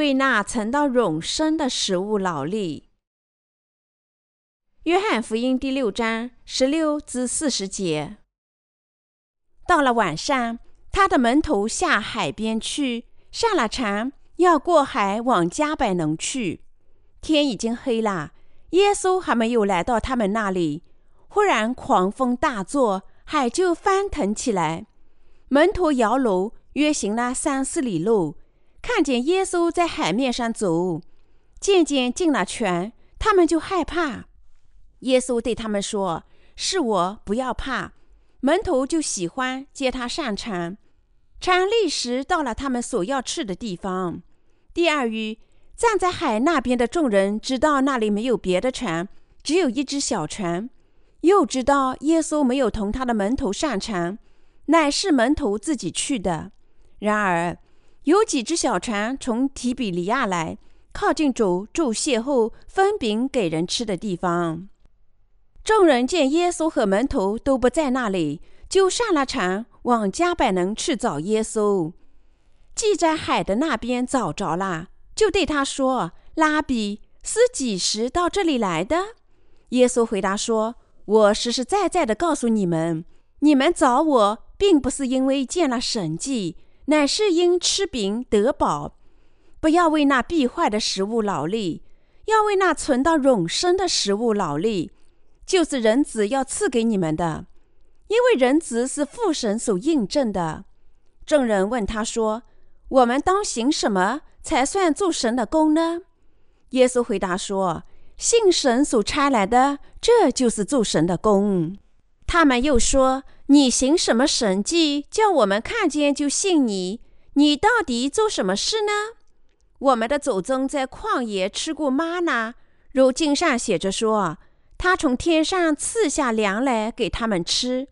为那曾到永生的食物劳力。约翰福音第六章十六至四十节。到了晚上，他的门徒下海边去，上了船，要过海往加百农去。天已经黑了，耶稣还没有来到他们那里，忽然狂风大作，海就翻腾起来。门徒摇橹，约行了三四里路，看见耶稣在海面上走，渐渐进了泉，他们就害怕。耶稣对他们说：“是我，不要怕。”门徒就喜欢接他上船，船立时到了他们所要去的地方。第二日，站在海那边的众人知道那里没有别的船，只有一只小船，又知道耶稣没有同他的门徒上船，乃是门徒自己去的。然而，有几只小船从提比利亚来，靠近主住邂逅分饼给人吃的地方。众人见耶稣和门徒都不在那里，就上了船，往加百能去找耶稣。既在海的那边找着了，就对他说：“拉比，是几时到这里来的？”耶稣回答说：“我实实在在的告诉你们，你们找我，并不是因为见了神迹，乃是因吃饼得饱。不要为那必坏的食物劳力，要为那存到永生的食物劳力。”就是人子要赐给你们的，因为人子是父神所印证的。众人问他说：“我们当行什么才算做神的功呢？”耶稣回答说：“信神所差来的，这就是做神的功。”他们又说：“你行什么神迹，叫我们看见就信你？你到底做什么事呢？我们的祖宗在旷野吃过吗呢？如经上写着说。”他从天上赐下粮来给他们吃。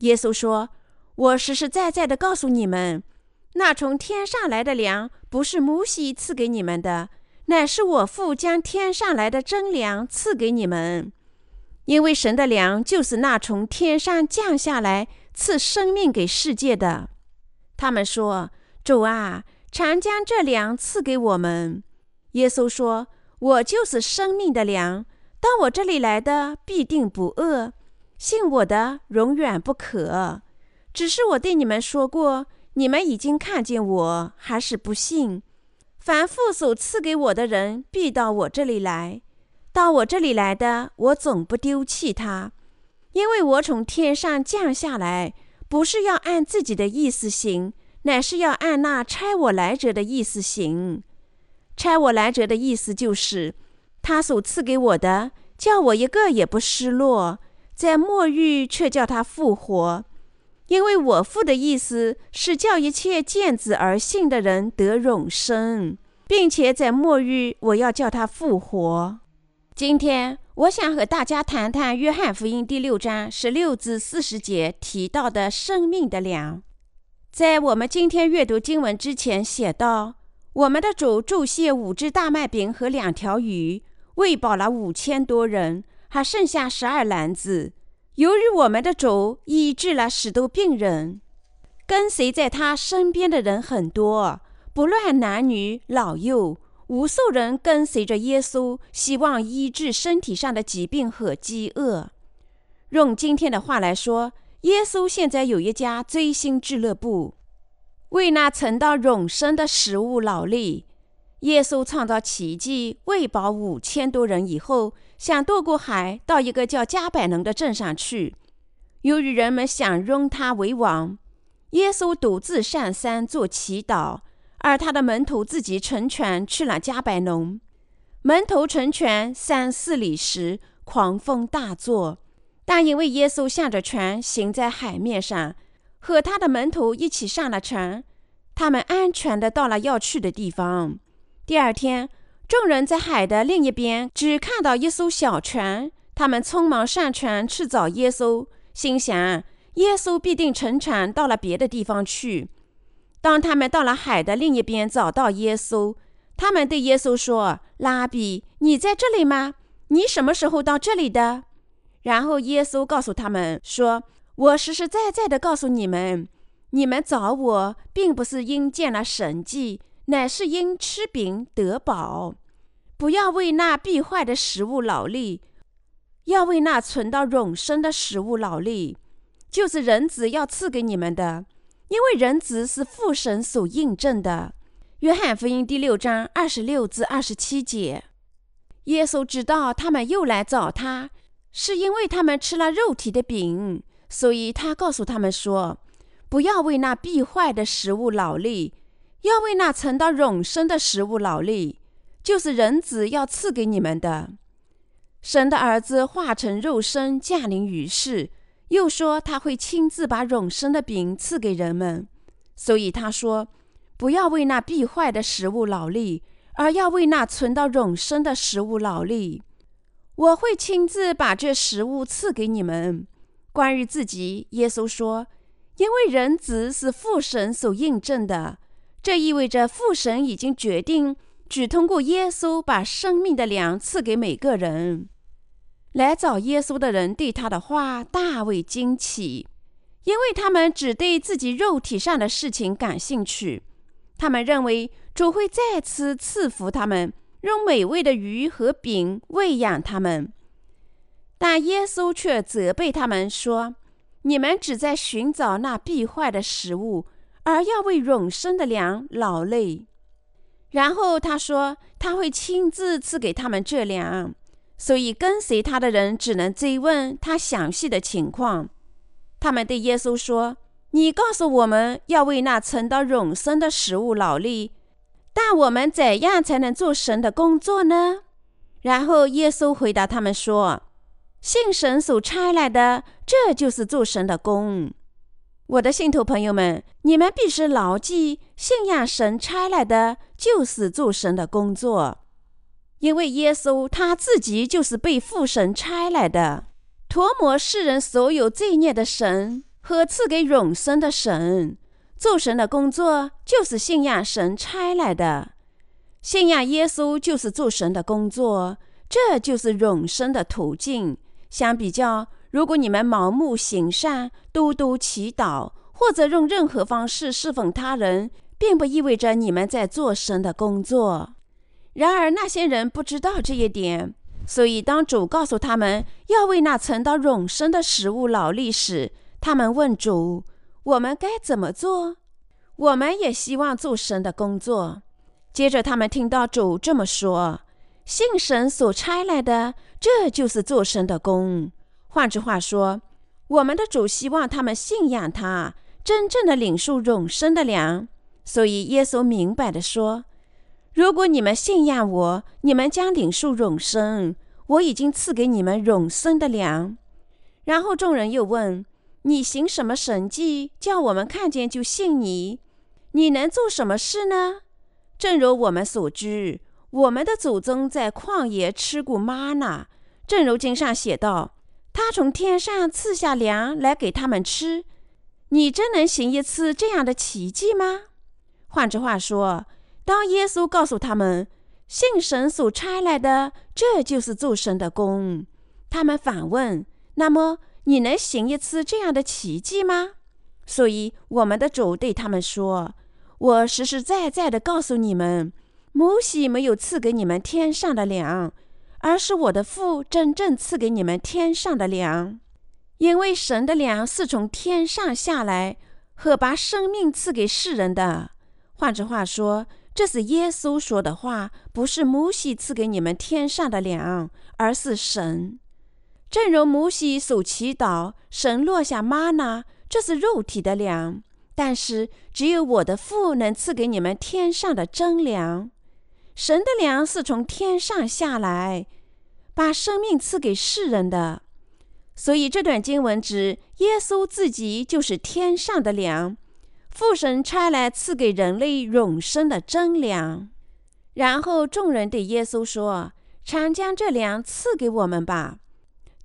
耶稣说：“我实实在在的告诉你们，那从天上来的粮不是摩西赐给你们的，乃是我父将天上来的真粮赐给你们。因为神的粮就是那从天上降下来赐生命给世界的。”他们说：“主啊，常将这粮赐给我们。”耶稣说：“我就是生命的粮。”到我这里来的必定不饿，信我的永远不渴。只是我对你们说过，你们已经看见我，还是不信。凡父所赐给我的人，必到我这里来。到我这里来的，我总不丢弃他，因为我从天上降下来，不是要按自己的意思行，乃是要按那差我来者的意思行。差我来者的意思就是。他所赐给我的，叫我一个也不失落，在末日却叫他复活，因为我父的意思是叫一切见子而信的人得永生，并且在末日我要叫他复活。今天我想和大家谈谈约翰福音第六章十六至四十节提到的生命的粮。在我们今天阅读经文之前，写道：我们的主注谢五只大麦饼和两条鱼。喂饱了五千多人，还剩下十二篮子。由于我们的主医治了许多病人，跟随在他身边的人很多，不论男女老幼，无数人跟随着耶稣，希望医治身体上的疾病和饥饿。用今天的话来说，耶稣现在有一家追星俱乐部，为那曾到永生的食物劳力。耶稣创造奇迹，喂饱五千多人以后，想渡过海到一个叫加百农的镇上去。由于人们想拥他为王，耶稣独自上山做祈祷，而他的门徒自己乘船去了加百农。门徒乘船三四里时，狂风大作，但因为耶稣向着船行在海面上，和他的门徒一起上了船，他们安全的到了要去的地方。第二天，众人在海的另一边只看到一艘小船，他们匆忙上船去找耶稣，心想耶稣必定乘船到了别的地方去。当他们到了海的另一边，找到耶稣，他们对耶稣说：“拉比，你在这里吗？你什么时候到这里的？”然后耶稣告诉他们说：“我实实在在的告诉你们，你们找我，并不是因见了神迹。”乃是因吃饼得饱。不要为那必坏的食物劳力，要为那存到永生的食物劳力，就是人子要赐给你们的。因为人子是父神所印证的。约翰福音第六章二十六至二十七节。耶稣知道他们又来找他，是因为他们吃了肉体的饼，所以他告诉他们说：“不要为那必坏的食物劳力，要为那存到永生的食物劳力。”就是人子要赐给你们的，神的儿子化成肉身降临于世，又说他会亲自把永生的饼赐给人们，所以他说：“不要为那必坏的食物劳力，而要为那存到永生的食物劳力。我会亲自把这食物赐给你们。”关于自己，耶稣说：“因为人子是父神所印证的，这意味着父神已经决定。”只通过耶稣把生命的粮赐给每个人。来找耶稣的人对他的话大为惊奇，因为他们只对自己肉体上的事情感兴趣。他们认为主会再次赐福他们，用美味的鱼和饼喂养他们。但耶稣却责备他们说：“你们只在寻找那必坏的食物，而要为永生的粮劳累。”然后他说他会亲自赐给他们这粮，所以跟随他的人只能追问他详细的情况。他们对耶稣说：“你告诉我们要为那存到永生的食物劳力，但我们怎样才能做神的工作呢？”然后耶稣回答他们说：“信神所差来的，这就是做神的工。”我的信徒朋友们，你们必须牢记，信仰神差来的就是做神的工作，因为耶稣他自己就是被父神差来的，涂抹世人所有罪孽的神和赐给永生的神。做神的工作就是信仰神差来的，信仰耶稣就是做神的工作，这就是永生的途径。相比较。如果你们盲目行善、多多祈祷，或者用任何方式侍奉他人，并不意味着你们在做神的工作。然而，那些人不知道这一点，所以当主告诉他们要为那存到永生的食物劳力时，他们问主：“我们该怎么做？”我们也希望做神的工作。接着，他们听到主这么说：“信神所差来的，这就是做神的工。”换句话说，我们的主希望他们信仰他，真正的领受永生的粮。所以耶稣明白的说：“如果你们信仰我，你们将领受永生。我已经赐给你们永生的粮。”然后众人又问：“你行什么神迹，叫我们看见就信你？你能做什么事呢？”正如我们所知，我们的祖宗在旷野吃过玛纳，正如经上写道。他从天上赐下粮来给他们吃，你真能行一次这样的奇迹吗？换句话说，当耶稣告诉他们信神所差来的，这就是做神的功，他们反问：那么你能行一次这样的奇迹吗？所以我们的主对他们说：“我实实在在的告诉你们，摩西没有赐给你们天上的粮。”而是我的父真正赐给你们天上的粮，因为神的粮是从天上下来，和把生命赐给世人的。换句话说，这是耶稣说的话，不是摩西赐给你们天上的粮，而是神。正如摩西所祈祷，神落下玛纳，这是肉体的粮，但是只有我的父能赐给你们天上的真粮。神的粮是从天上下来，把生命赐给世人的。所以这段经文指耶稣自己就是天上的粮，父神差来赐给人类永生的真粮。然后众人对耶稣说：“常将这粮赐给我们吧。”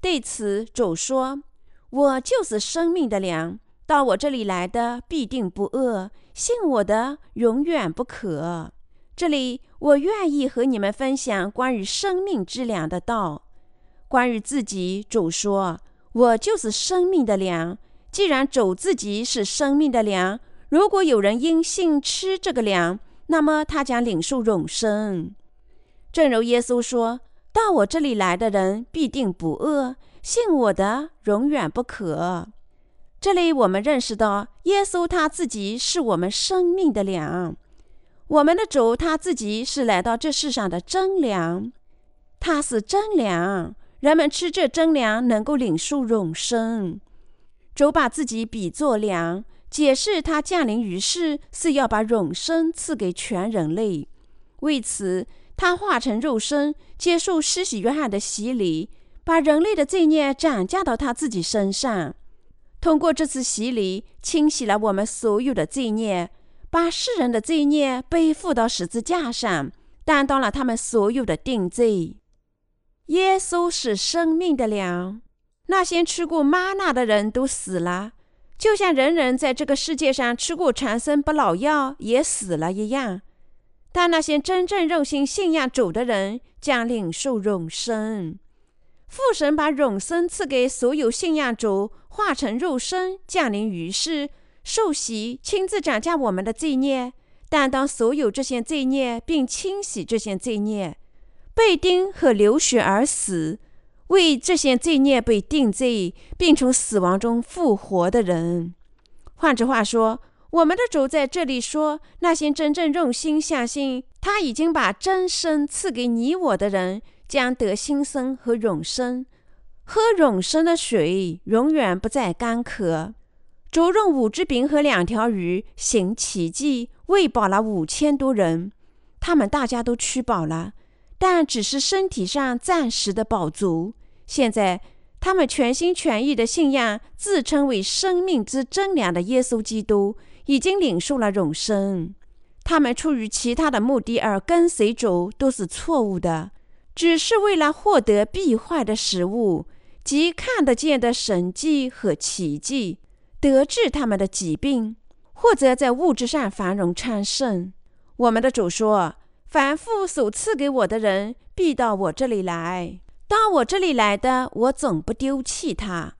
对此主说：“我就是生命的粮，到我这里来的必定不饿，信我的永远不渴。”这里，我愿意和你们分享关于生命之粮的道。关于自己，主说：“我就是生命的粮。”既然主自己是生命的粮，如果有人因信吃这个粮，那么他将领受永生。正如耶稣说：“到我这里来的人必定不饿，信我的永远不渴。”这里我们认识到，耶稣他自己是我们生命的粮。我们的主他自己是来到这世上的真粮，他是真粮，人们吃这真粮能够领受永生。主把自己比作粮，解释他降临于世是要把永生赐给全人类。为此，他化成肉身，接受施洗约翰的洗礼，把人类的罪孽转嫁到他自己身上。通过这次洗礼，清洗了我们所有的罪孽。把世人的罪孽背负到十字架上，担当了他们所有的定罪。耶稣是生命的粮，那些吃过玛纳的人都死了，就像人人在这个世界上吃过长生不老药也死了一样。但那些真正用心信仰主的人将领受永生。父神把永生赐给所有信仰主，化成肉身降临于世。受洗，亲自斩下我们的罪孽，担当所有这些罪孽，并清洗这些罪孽，被钉和流血而死，为这些罪孽被定罪，并从死亡中复活的人。换句话说，我们的主在这里说，那些真正用心相信他已经把真生赐给你我的人，将得新生和永生，喝永生的水，永远不再干渴。主用五只饼和两条鱼行奇迹，喂饱了五千多人。他们大家都吃饱了，但只是身体上暂时的饱足。现在，他们全心全意的信仰自称为生命之真粮的耶稣基督，已经领受了永生。他们出于其他的目的而跟随主，都是错误的，只是为了获得必坏的食物，即看得见的神迹和奇迹。得治他们的疾病，或者在物质上繁荣昌盛。我们的主说：“凡父所赐给我的人，必到我这里来；到我这里来的，我总不丢弃他。”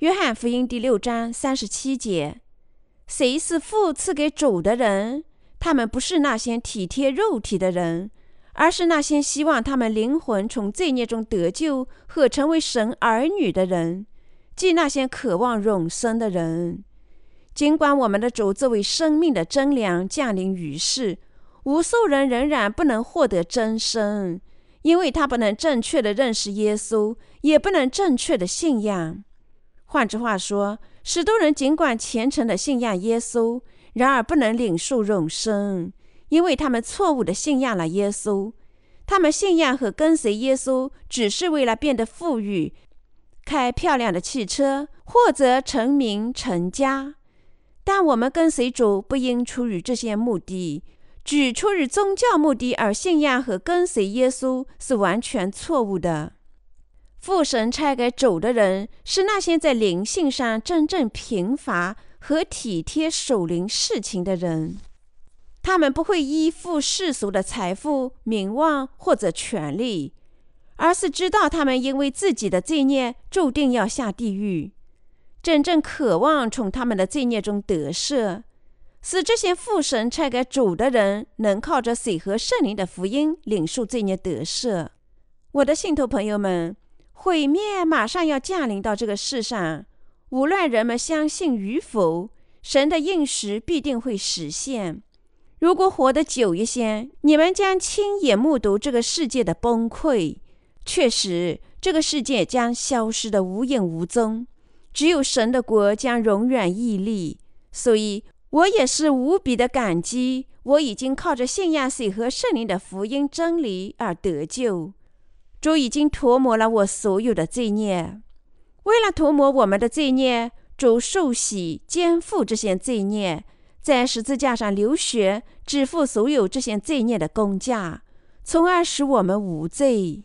约翰福音第六章三十七节。谁是父赐给主的人？他们不是那些体贴肉体的人，而是那些希望他们灵魂从罪孽中得救和成为神儿女的人。即那些渴望永生的人，尽管我们的主作为生命的真粮降临于世，无数人仍然不能获得真生，因为他不能正确的认识耶稣，也不能正确的信仰。换句话说，许多人尽管虔诚的信仰耶稣，然而不能领受永生，因为他们错误的信仰了耶稣。他们信仰和跟随耶稣，只是为了变得富裕。开漂亮的汽车，或者成名成家，但我们跟随主不应出于这些目的，只出于宗教目的而信仰和跟随耶稣是完全错误的。父神差给主的人是那些在灵性上真正贫乏和体贴守灵事情的人，他们不会依附世俗的财富、名望或者权利。而是知道他们因为自己的罪孽注定要下地狱，真正渴望从他们的罪孽中得赦，使这些父神差给主的人能靠着水和圣灵的福音领受罪孽得赦。我的信徒朋友们，毁灭马上要降临到这个世上，无论人们相信与否，神的应许必定会实现。如果活得久一些，你们将亲眼目睹这个世界的崩溃。确实，这个世界将消失的无影无踪，只有神的国将永远屹立。所以，我也是无比的感激，我已经靠着信仰水和圣灵的福音真理而得救。主已经涂抹了我所有的罪孽。为了涂抹我们的罪孽，主受洗肩负这些罪孽，在十字架上流血，支付所有这些罪孽的工价，从而使我们无罪。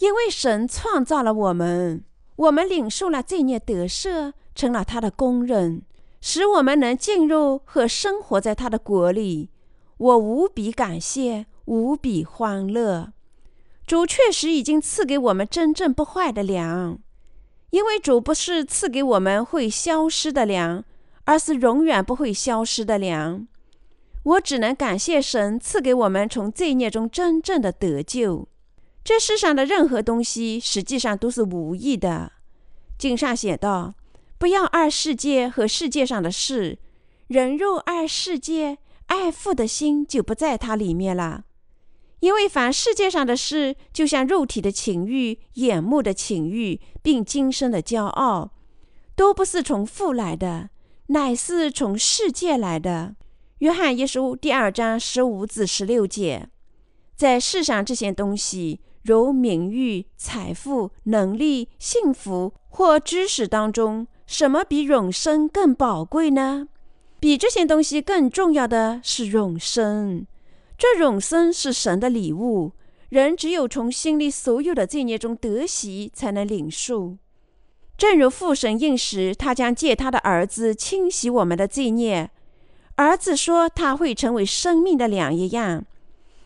因为神创造了我们，我们领受了罪孽得赦，成了他的工人，使我们能进入和生活在他的国里。我无比感谢，无比欢乐。主确实已经赐给我们真正不坏的粮，因为主不是赐给我们会消失的粮，而是永远不会消失的粮。我只能感谢神赐给我们从罪孽中真正的得救。这世上的任何东西实际上都是无益的。经上写道：“不要爱世界和世界上的事。人若爱世界，爱父的心就不在它里面了。因为凡世界上的事，就像肉体的情欲、眼目的情欲，并今生的骄傲，都不是从父来的，乃是从世界来的。”约翰一书第二章十五至十六节，在世上这些东西，如名誉、财富、能力、幸福或知识当中，什么比永生更宝贵呢？比这些东西更重要的是永生。这永生是神的礼物，人只有从心里所有的罪孽中得喜，才能领受。正如父神应时，他将借他的儿子清洗我们的罪孽。儿子说他会成为生命的粮一样，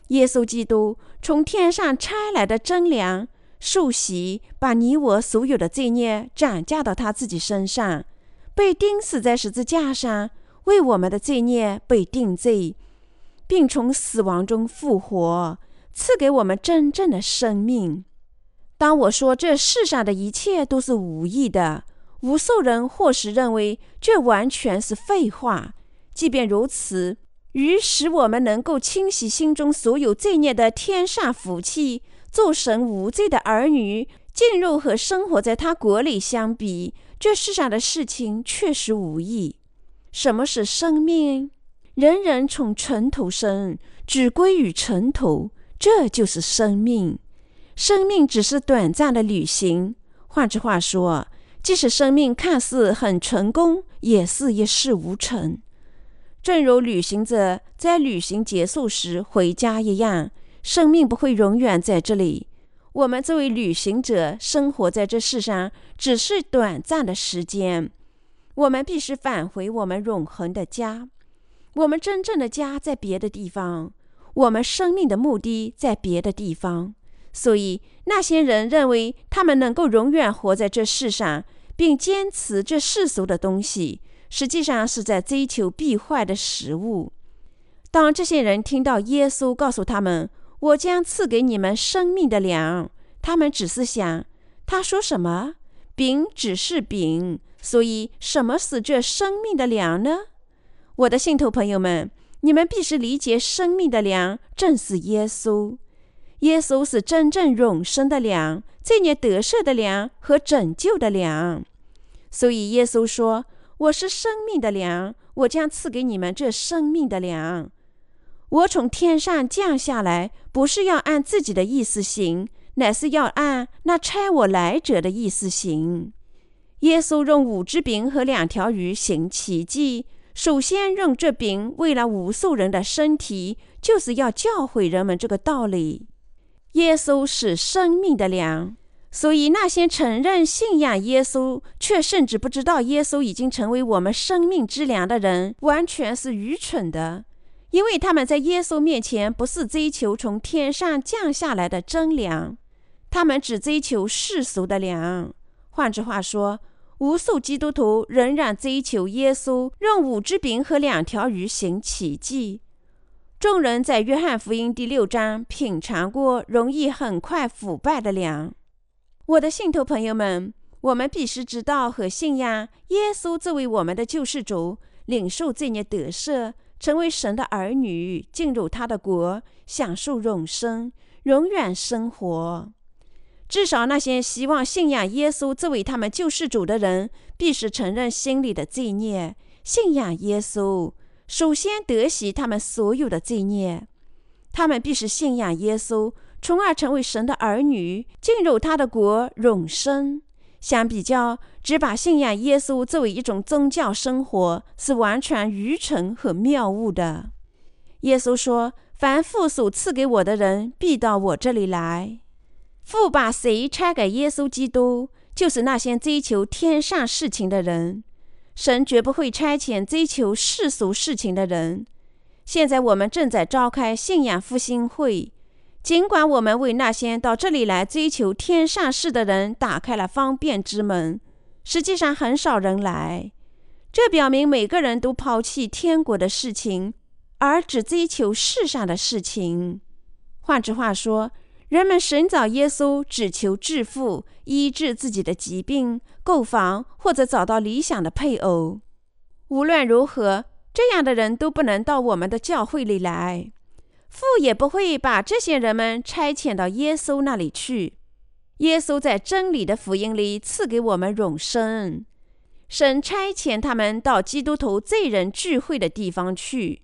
耶稣基督从天上差来的真粮，受洗把你我所有的罪孽转嫁到他自己身上，被钉死在十字架上，为我们的罪孽被定罪，并从死亡中复活，赐给我们真正的生命。当我说这世上的一切都是无益的，无数人或许认为这完全是废话。即便如此，与使我们能够清洗心中所有罪孽的天上福气，做神无罪的儿女，进入和生活在他国里相比，这世上的事情确实无益。什么是生命？人人从尘土生，只归于尘土，这就是生命。生命只是短暂的旅行。换句话说，即使生命看似很成功，也是一事无成。正如旅行者在旅行结束时回家一样，生命不会永远在这里。我们作为旅行者，生活在这世上只是短暂的时间。我们必须返回我们永恒的家。我们真正的家在别的地方，我们生命的目的在别的地方。所以，那些人认为他们能够永远活在这世上，并坚持这世俗的东西。实际上是在追求必坏的食物。当这些人听到耶稣告诉他们：“我将赐给你们生命的粮”，他们只是想：“他说什么？饼只是饼，所以什么是这生命的粮呢？”我的信徒朋友们，你们必须理解，生命的粮正是耶稣。耶稣是真正永生的粮，罪孽得赦的粮和拯救的粮。所以耶稣说。我是生命的粮，我将赐给你们这生命的粮。我从天上降下来，不是要按自己的意思行，乃是要按那差我来者的意思行。耶稣用五只饼和两条鱼行奇迹，首先用这饼喂了无数人的身体，就是要教诲人们这个道理。耶稣是生命的粮。所以，那些承认信仰耶稣，却甚至不知道耶稣已经成为我们生命之粮的人，完全是愚蠢的，因为他们在耶稣面前不是追求从天上降下来的真粮，他们只追求世俗的粮。换句话说，无数基督徒仍然追求耶稣用五只饼和两条鱼行奇迹。众人在约翰福音第六章品尝过容易很快腐败的粮。我的信徒朋友们，我们必须知道和信仰耶稣作为我们的救世主，领受罪孽得赦，成为神的儿女，进入他的国，享受永生，永远生活。至少那些希望信仰耶稣作为他们救世主的人，必须承认心里的罪孽，信仰耶稣，首先得洗他们所有的罪孽。他们必须信仰耶稣。从而成为神的儿女，进入他的国，永生。相比较，只把信仰耶稣作为一种宗教生活，是完全愚蠢和谬误的。耶稣说：“凡父所赐给我的人，必到我这里来。”父把谁差给耶稣基督，就是那些追求天上事情的人。神绝不会差遣追求世俗事情的人。现在我们正在召开信仰复兴会。尽管我们为那些到这里来追求天上事的人打开了方便之门，实际上很少人来。这表明每个人都抛弃天国的事情，而只追求世上的事情。换句话说，人们寻找耶稣，只求致富、医治自己的疾病、购房或者找到理想的配偶。无论如何，这样的人都不能到我们的教会里来。父也不会把这些人们差遣到耶稣那里去。耶稣在真理的福音里赐给我们永生，神差遣他们到基督徒罪人聚会的地方去。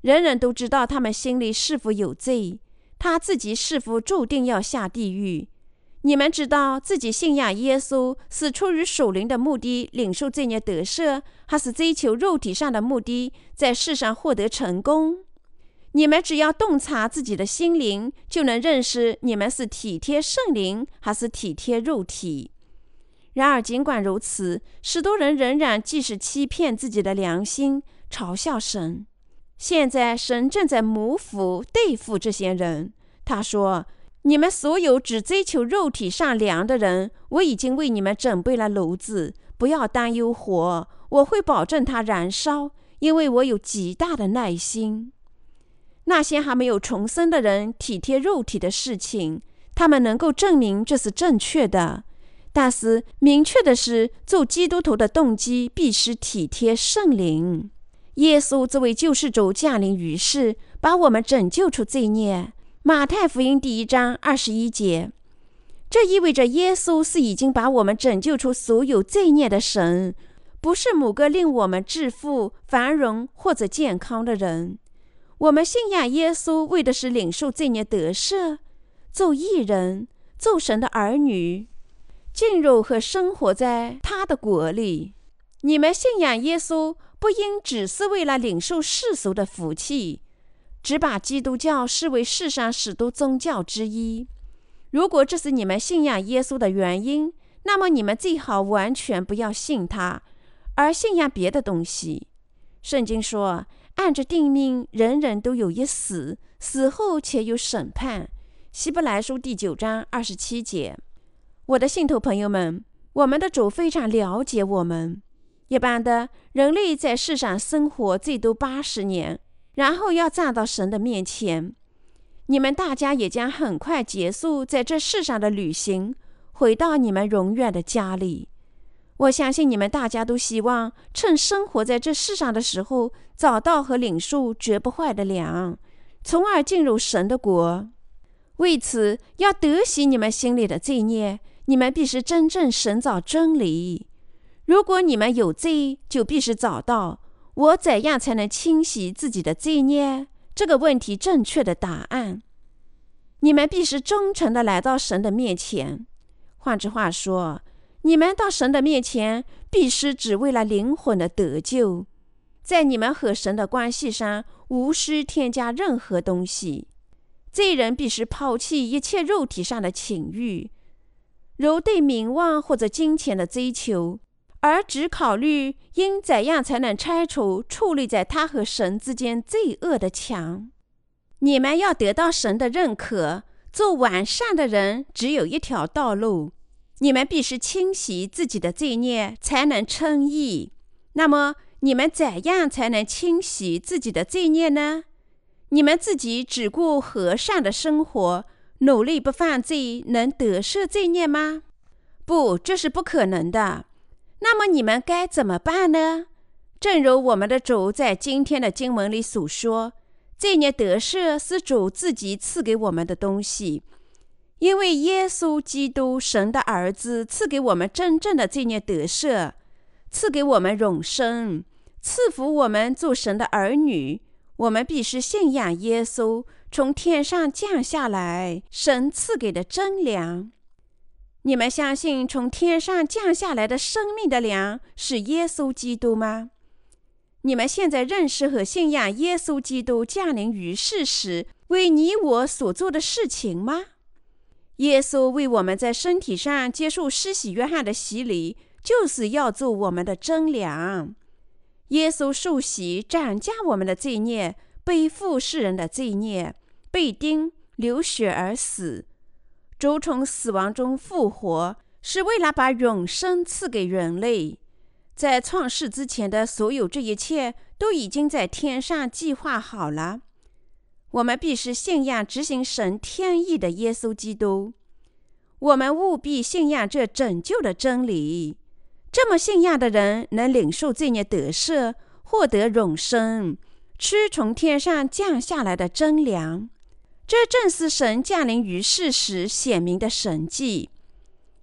人人都知道他们心里是否有罪。他自己是否注定要下地狱？你们知道自己信仰耶稣是出于属灵的目的，领受罪孽得赦，还是追求肉体上的目的，在世上获得成功？你们只要洞察自己的心灵，就能认识你们是体贴圣灵，还是体贴肉体。然而，尽管如此，许多人仍然继续欺骗自己的良心，嘲笑神。现在神正在谋福对付这些人。他说：“你们所有只追求肉体上粮的人，我已经为你们准备了炉子，不要担忧火，我会保证它燃烧，因为我有极大的耐心。”那些还没有重生的人体贴肉体的事情，他们能够证明这是正确的。但是明确的是，做基督徒的动机必须体贴圣灵。耶稣这位救世主降临于世，把我们拯救出罪孽。马太福音第一章二十一节，这意味着耶稣是已经把我们拯救出所有罪孽的神，不是某个令我们致富、繁荣或者健康的人。我们信仰耶稣，为的是领受罪孽得赦，做义人，做神的儿女，进入和生活在他的国里。你们信仰耶稣。不应只是为了领受世俗的福气，只把基督教视为世上许多宗教之一。如果这是你们信仰耶稣的原因，那么你们最好完全不要信他，而信仰别的东西。圣经说：“按着定命，人人都有一死，死后且有审判。”希伯来书第九章二十七节。我的信徒朋友们，我们的主非常了解我们。一般的人类在世上生活最多八十年，然后要站到神的面前。你们大家也将很快结束在这世上的旅行，回到你们永远的家里。我相信你们大家都希望趁生活在这世上的时候，找到和领受绝不坏的粮，从而进入神的国。为此，要得洗你们心里的罪孽，你们必须真正寻找真理。如果你们有罪，就必须找到我怎样才能清洗自己的罪孽这个问题正确的答案。你们必须忠诚的来到神的面前。换句话说，你们到神的面前必须只为了灵魂的得救，在你们和神的关系上无需添加任何东西。罪人必须抛弃一切肉体上的情欲，如对名望或者金钱的追求。而只考虑应怎样才能拆除矗立在他和神之间罪恶的墙。你们要得到神的认可，做完善的人只有一条道路：你们必须清洗自己的罪孽，才能称义。那么，你们怎样才能清洗自己的罪孽呢？你们自己只顾和善的生活，努力不犯罪，能得赦罪孽吗？不，这是不可能的。那么你们该怎么办呢？正如我们的主在今天的经文里所说，罪孽得赦是主自己赐给我们的东西，因为耶稣基督神的儿子赐给我们真正的这孽得赦，赐给我们永生，赐福我们做神的儿女。我们必须信仰耶稣从天上降下来，神赐给的真粮。你们相信从天上降下来的生命的粮是耶稣基督吗？你们现在认识和信仰耶稣基督降临于世时为你我所做的事情吗？耶稣为我们在身体上接受施洗约翰的洗礼，就是要做我们的真粮。耶稣受洗斩加我们的罪孽，背负世人的罪孽，被钉流血而死。主从死亡中复活，是为了把永生赐给人类。在创世之前的所有这一切，都已经在天上计划好了。我们必须信仰执行神天意的耶稣基督。我们务必信仰这拯救的真理。这么信仰的人，能领受罪孽得赦，获得永生，吃从天上降下来的真粮。这正是神降临于世时显明的神迹。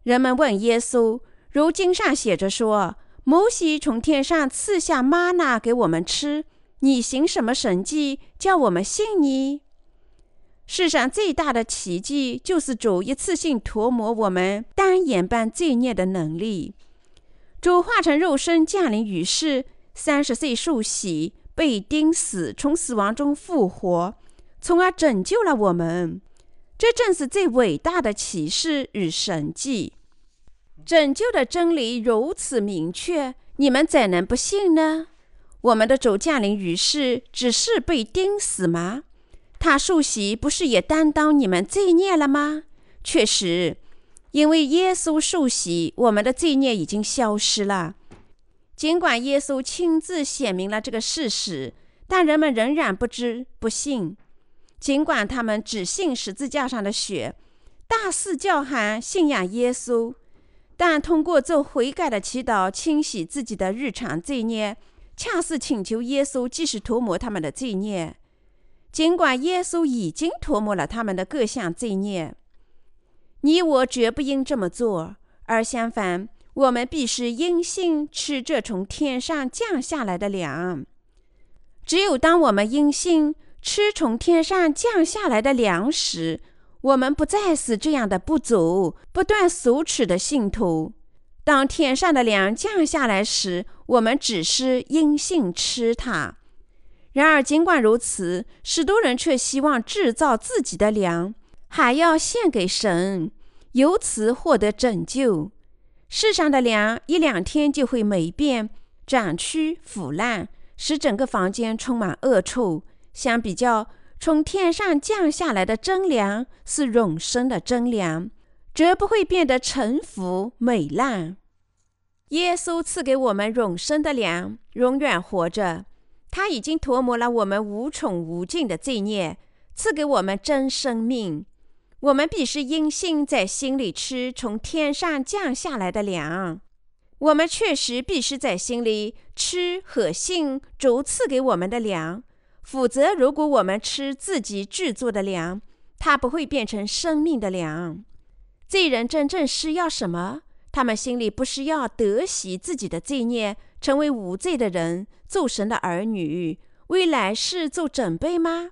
人们问耶稣：“如经上写着说，摩西从天上赐下玛纳给我们吃，你行什么神迹，叫我们信你？”世上最大的奇迹，就是主一次性涂抹我们单眼般罪孽的能力。主化成肉身降临于世，三十岁受洗，被钉死，从死亡中复活，从而拯救了我们。这正是最伟大的启示与神迹。拯救的真理如此明确，你们怎能不信呢？我们的主降临于世，只是被钉死吗？他受洗不是也担当你们罪孽了吗？确实。因为耶稣受洗，我们的罪孽已经消失了。尽管耶稣亲自显明了这个事实，但人们仍然不知不信。尽管他们只信十字架上的血，大肆叫喊信仰耶稣，但通过做悔改的祈祷清洗自己的日常罪孽，恰似请求耶稣继续涂抹他们的罪孽。尽管耶稣已经涂抹了他们的各项罪孽。你我绝不应这么做，而相反，我们必须因信吃这从天上降下来的粮。只有当我们因信吃从天上降下来的粮食，我们不再是这样的不足、不断索取的信徒。当天上的粮降下来时，我们只是因信吃它。然而，尽管如此，许多人却希望制造自己的粮。还要献给神，由此获得拯救。世上的粮一两天就会霉变、长蛆、腐烂，使整个房间充满恶臭。相比较，从天上降下来的真粮是永生的真粮，绝不会变得陈腐美烂。耶稣赐给我们永生的粮，永远活着。他已经涂抹了我们无穷无尽的罪孽，赐给我们真生命。我们必须因信在心里吃从天上降下来的粮。我们确实必须在心里吃和信主赐给我们的粮，否则，如果我们吃自己制作的粮，它不会变成生命的粮。罪人真正是要什么？他们心里不是要得洗自己的罪孽，成为无罪的人，做神的儿女，为来世做准备吗？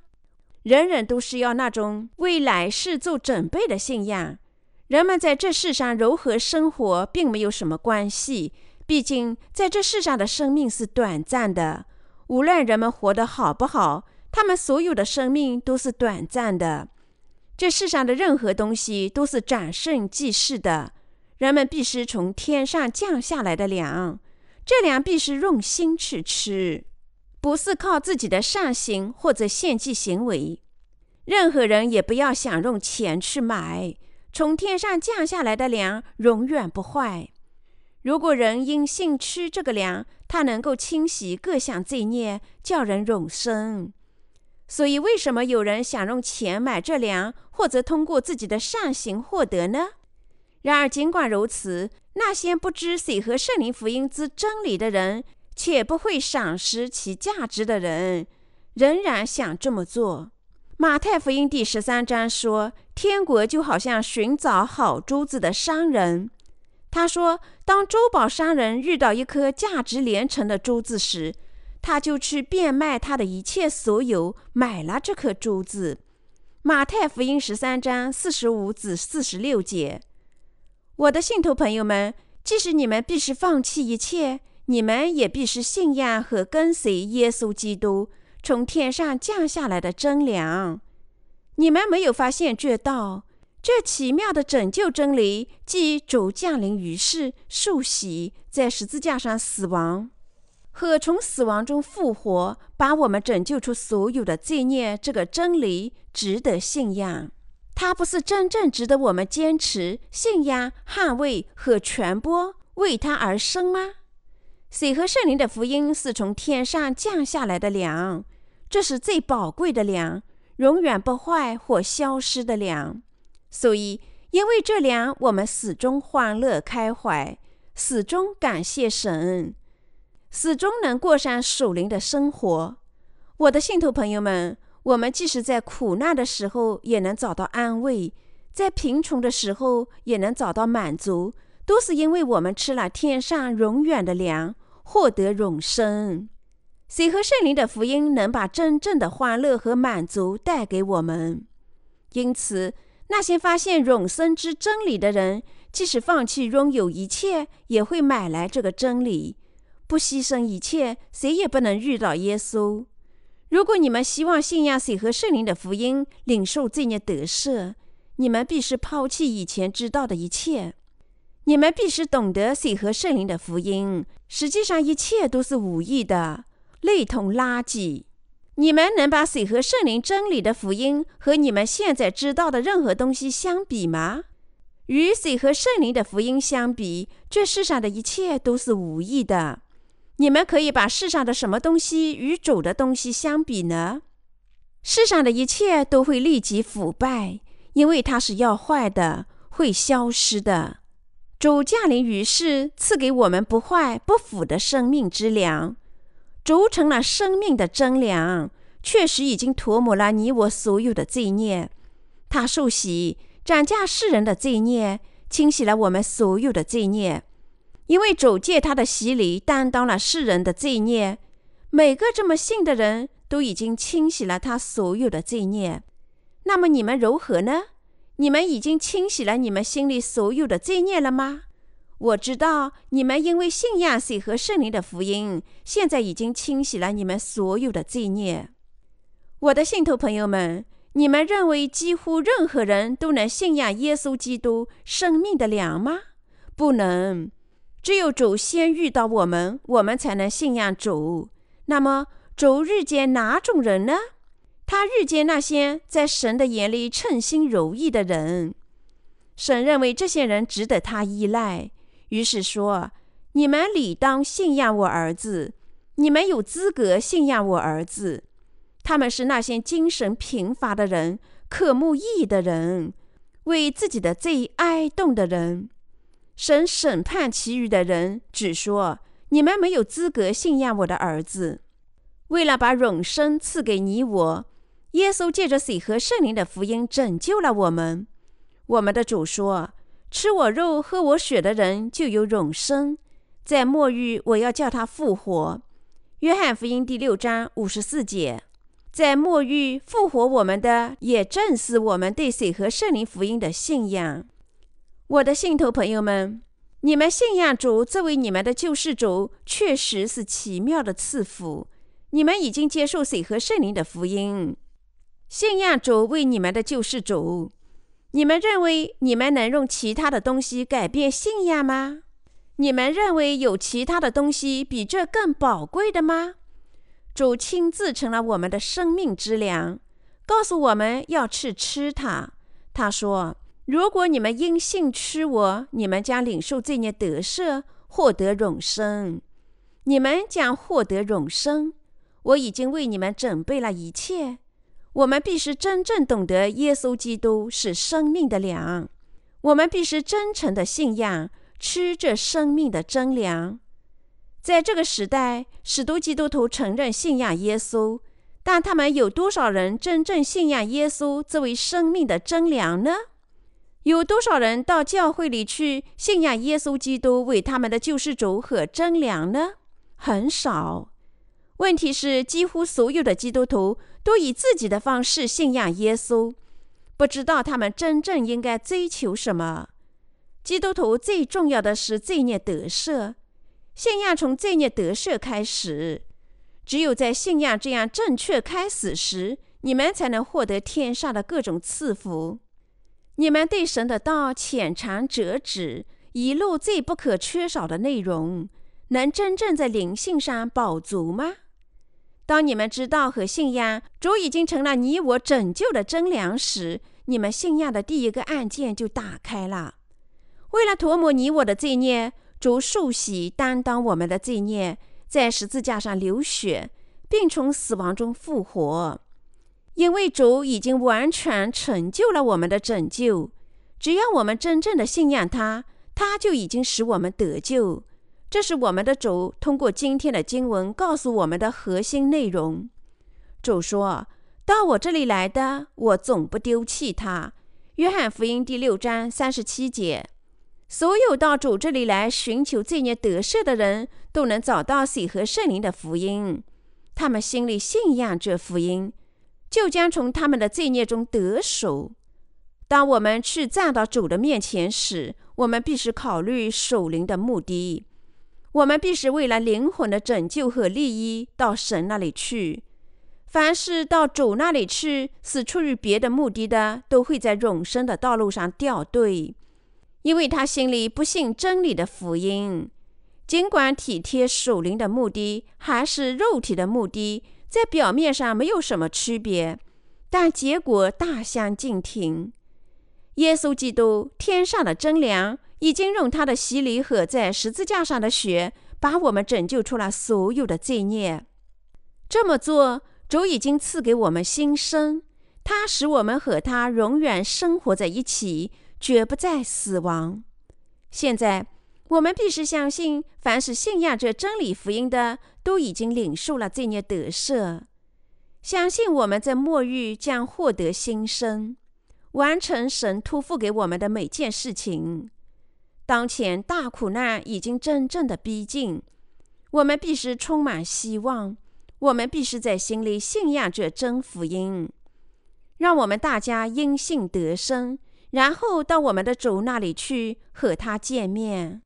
人人都是要那种为来世做准备的信仰。人们在这世上如何生活，并没有什么关系。毕竟，在这世上的生命是短暂的。无论人们活得好不好，他们所有的生命都是短暂的。这世上的任何东西都是转瞬即逝的。人们必须从天上降下来的粮，这粮必须用心去吃。不是靠自己的善行或者献祭行为，任何人也不要想用钱去买。从天上降下来的粮永远不坏。如果人因信吃这个粮，它能够清洗各项罪孽，叫人永生。所以，为什么有人想用钱买这粮，或者通过自己的善行获得呢？然而，尽管如此，那些不知谁和圣灵福音之真理的人。且不会赏识其价值的人，仍然想这么做。马太福音第十三章说：“天国就好像寻找好珠子的商人。”他说：“当珠宝商人遇到一颗价值连城的珠子时，他就去变卖他的一切所有，买了这颗珠子。”马太福音十三章四十五至四十六节。我的信徒朋友们，即使你们必须放弃一切。你们也必须信仰和跟随耶稣基督从天上降下来的真粮。你们没有发现这道这奇妙的拯救真理，即主降临于世、受洗、在十字架上死亡和从死亡中复活，把我们拯救出所有的罪孽。这个真理值得信仰。它不是真正值得我们坚持、信仰、捍卫和传播，为它而生吗？水和圣灵的福音是从天上降下来的粮，这是最宝贵的粮，永远不坏或消失的粮。所以，因为这粮，我们始终欢乐开怀，始终感谢神，始终能过上属灵的生活。我的信徒朋友们，我们即使在苦难的时候，也能找到安慰；在贫穷的时候，也能找到满足。都是因为我们吃了天上永远的粮，获得永生。谁和圣灵的福音能把真正的欢乐和满足带给我们？因此，那些发现永生之真理的人，即使放弃拥有一切，也会买来这个真理。不牺牲一切，谁也不能遇到耶稣。如果你们希望信仰谁和圣灵的福音，领受罪孽得赦，你们必须抛弃以前知道的一切。你们必须懂得水和圣灵的福音。实际上，一切都是无益的，类同垃圾。你们能把水和圣灵真理的福音和你们现在知道的任何东西相比吗？与水和圣灵的福音相比，这世上的一切都是无益的。你们可以把世上的什么东西与主的东西相比呢？世上的一切都会立即腐败，因为它是要坏的，会消失的。主降临于世，赐给我们不坏不腐的生命之粮。主成了生命的真粮，确实已经涂抹了你我所有的罪孽。他受洗，斩价世人的罪孽，清洗了我们所有的罪孽。因为主借他的洗礼，担当了世人的罪孽。每个这么信的人都已经清洗了他所有的罪孽。那么你们如何呢？你们已经清洗了你们心里所有的罪孽了吗？我知道你们因为信仰水和圣灵的福音，现在已经清洗了你们所有的罪孽。我的信徒朋友们，你们认为几乎任何人都能信仰耶稣基督生命的粮吗？不能，只有主先遇到我们，我们才能信仰主。那么主日见哪种人呢？他遇见那些在神的眼里称心如意的人，神认为这些人值得他依赖，于是说：“你们理当信仰我儿子，你们有资格信仰我儿子。”他们是那些精神贫乏的人、渴慕义的人、为自己的罪哀动的人。神审判其余的人，只说：“你们没有资格信仰我的儿子。”为了把永生赐给你我。耶稣借着水和圣灵的福音拯救了我们。我们的主说：“吃我肉、喝我血的人就有永生，在末日我要叫他复活。”约翰福音第六章五十四节。在末日复活我们的，也正是我们对水和圣灵福音的信仰。我的信徒朋友们，你们信仰主作为你们的救世主，确实是奇妙的赐福。你们已经接受水和圣灵的福音。信仰主为你们的救世主，你们认为你们能用其他的东西改变信仰吗？你们认为有其他的东西比这更宝贵的吗？主亲自成了我们的生命之粮，告诉我们要去吃它。他说：“如果你们因信吃我，你们将领受罪孽得赦，获得永生。你们将获得永生。我已经为你们准备了一切。”我们必须真正懂得耶稣基督是生命的粮，我们必须真诚的信仰，吃这生命的真粮。在这个时代，许多基督徒承认信仰耶稣，但他们有多少人真正信仰耶稣作为生命的真粮呢？有多少人到教会里去信仰耶稣基督为他们的救世主和真粮呢？很少。问题是，几乎所有的基督徒都以自己的方式信仰耶稣，不知道他们真正应该追求什么。基督徒最重要的是罪孽得赦，信仰从罪孽得赦开始。只有在信仰这样正确开始时，你们才能获得天上的各种赐福。你们对神的道浅尝辄止，一路最不可缺少的内容，能真正在灵性上饱足吗？当你们知道和信仰主已经成了你我拯救的真粮时，你们信仰的第一个按键就打开了。为了涂抹你我的罪孽，主受洗担当我们的罪孽，在十字架上流血，并从死亡中复活。因为主已经完全成就了我们的拯救，只要我们真正的信仰他，他就已经使我们得救。这是我们的主通过今天的经文告诉我们的核心内容。主说：“到我这里来的，我总不丢弃他。”约翰福音第六章三十七节。所有到主这里来寻求罪孽得赦的人，都能找到水和圣灵的福音。他们心里信仰这福音，就将从他们的罪孽中得手。当我们去站到主的面前时，我们必须考虑守灵的目的。我们必须为了灵魂的拯救和利益到神那里去。凡是到主那里去是出于别的目的的，都会在永生的道路上掉队，因为他心里不信真理的福音。尽管体贴属灵的目的还是肉体的目的，在表面上没有什么区别，但结果大相径庭。耶稣基督天上的真粮。已经用他的洗礼和在十字架上的血，把我们拯救出了所有的罪孽。这么做，主已经赐给我们新生，他使我们和他永远生活在一起，绝不再死亡。现在，我们必须相信，凡是信仰这真理福音的，都已经领受了罪孽得赦，相信我们在末日将获得新生，完成神托付给我们的每件事情。当前大苦难已经真正的逼近，我们必须充满希望。我们必须在心里信仰着真福音，让我们大家因信得生，然后到我们的主那里去和他见面。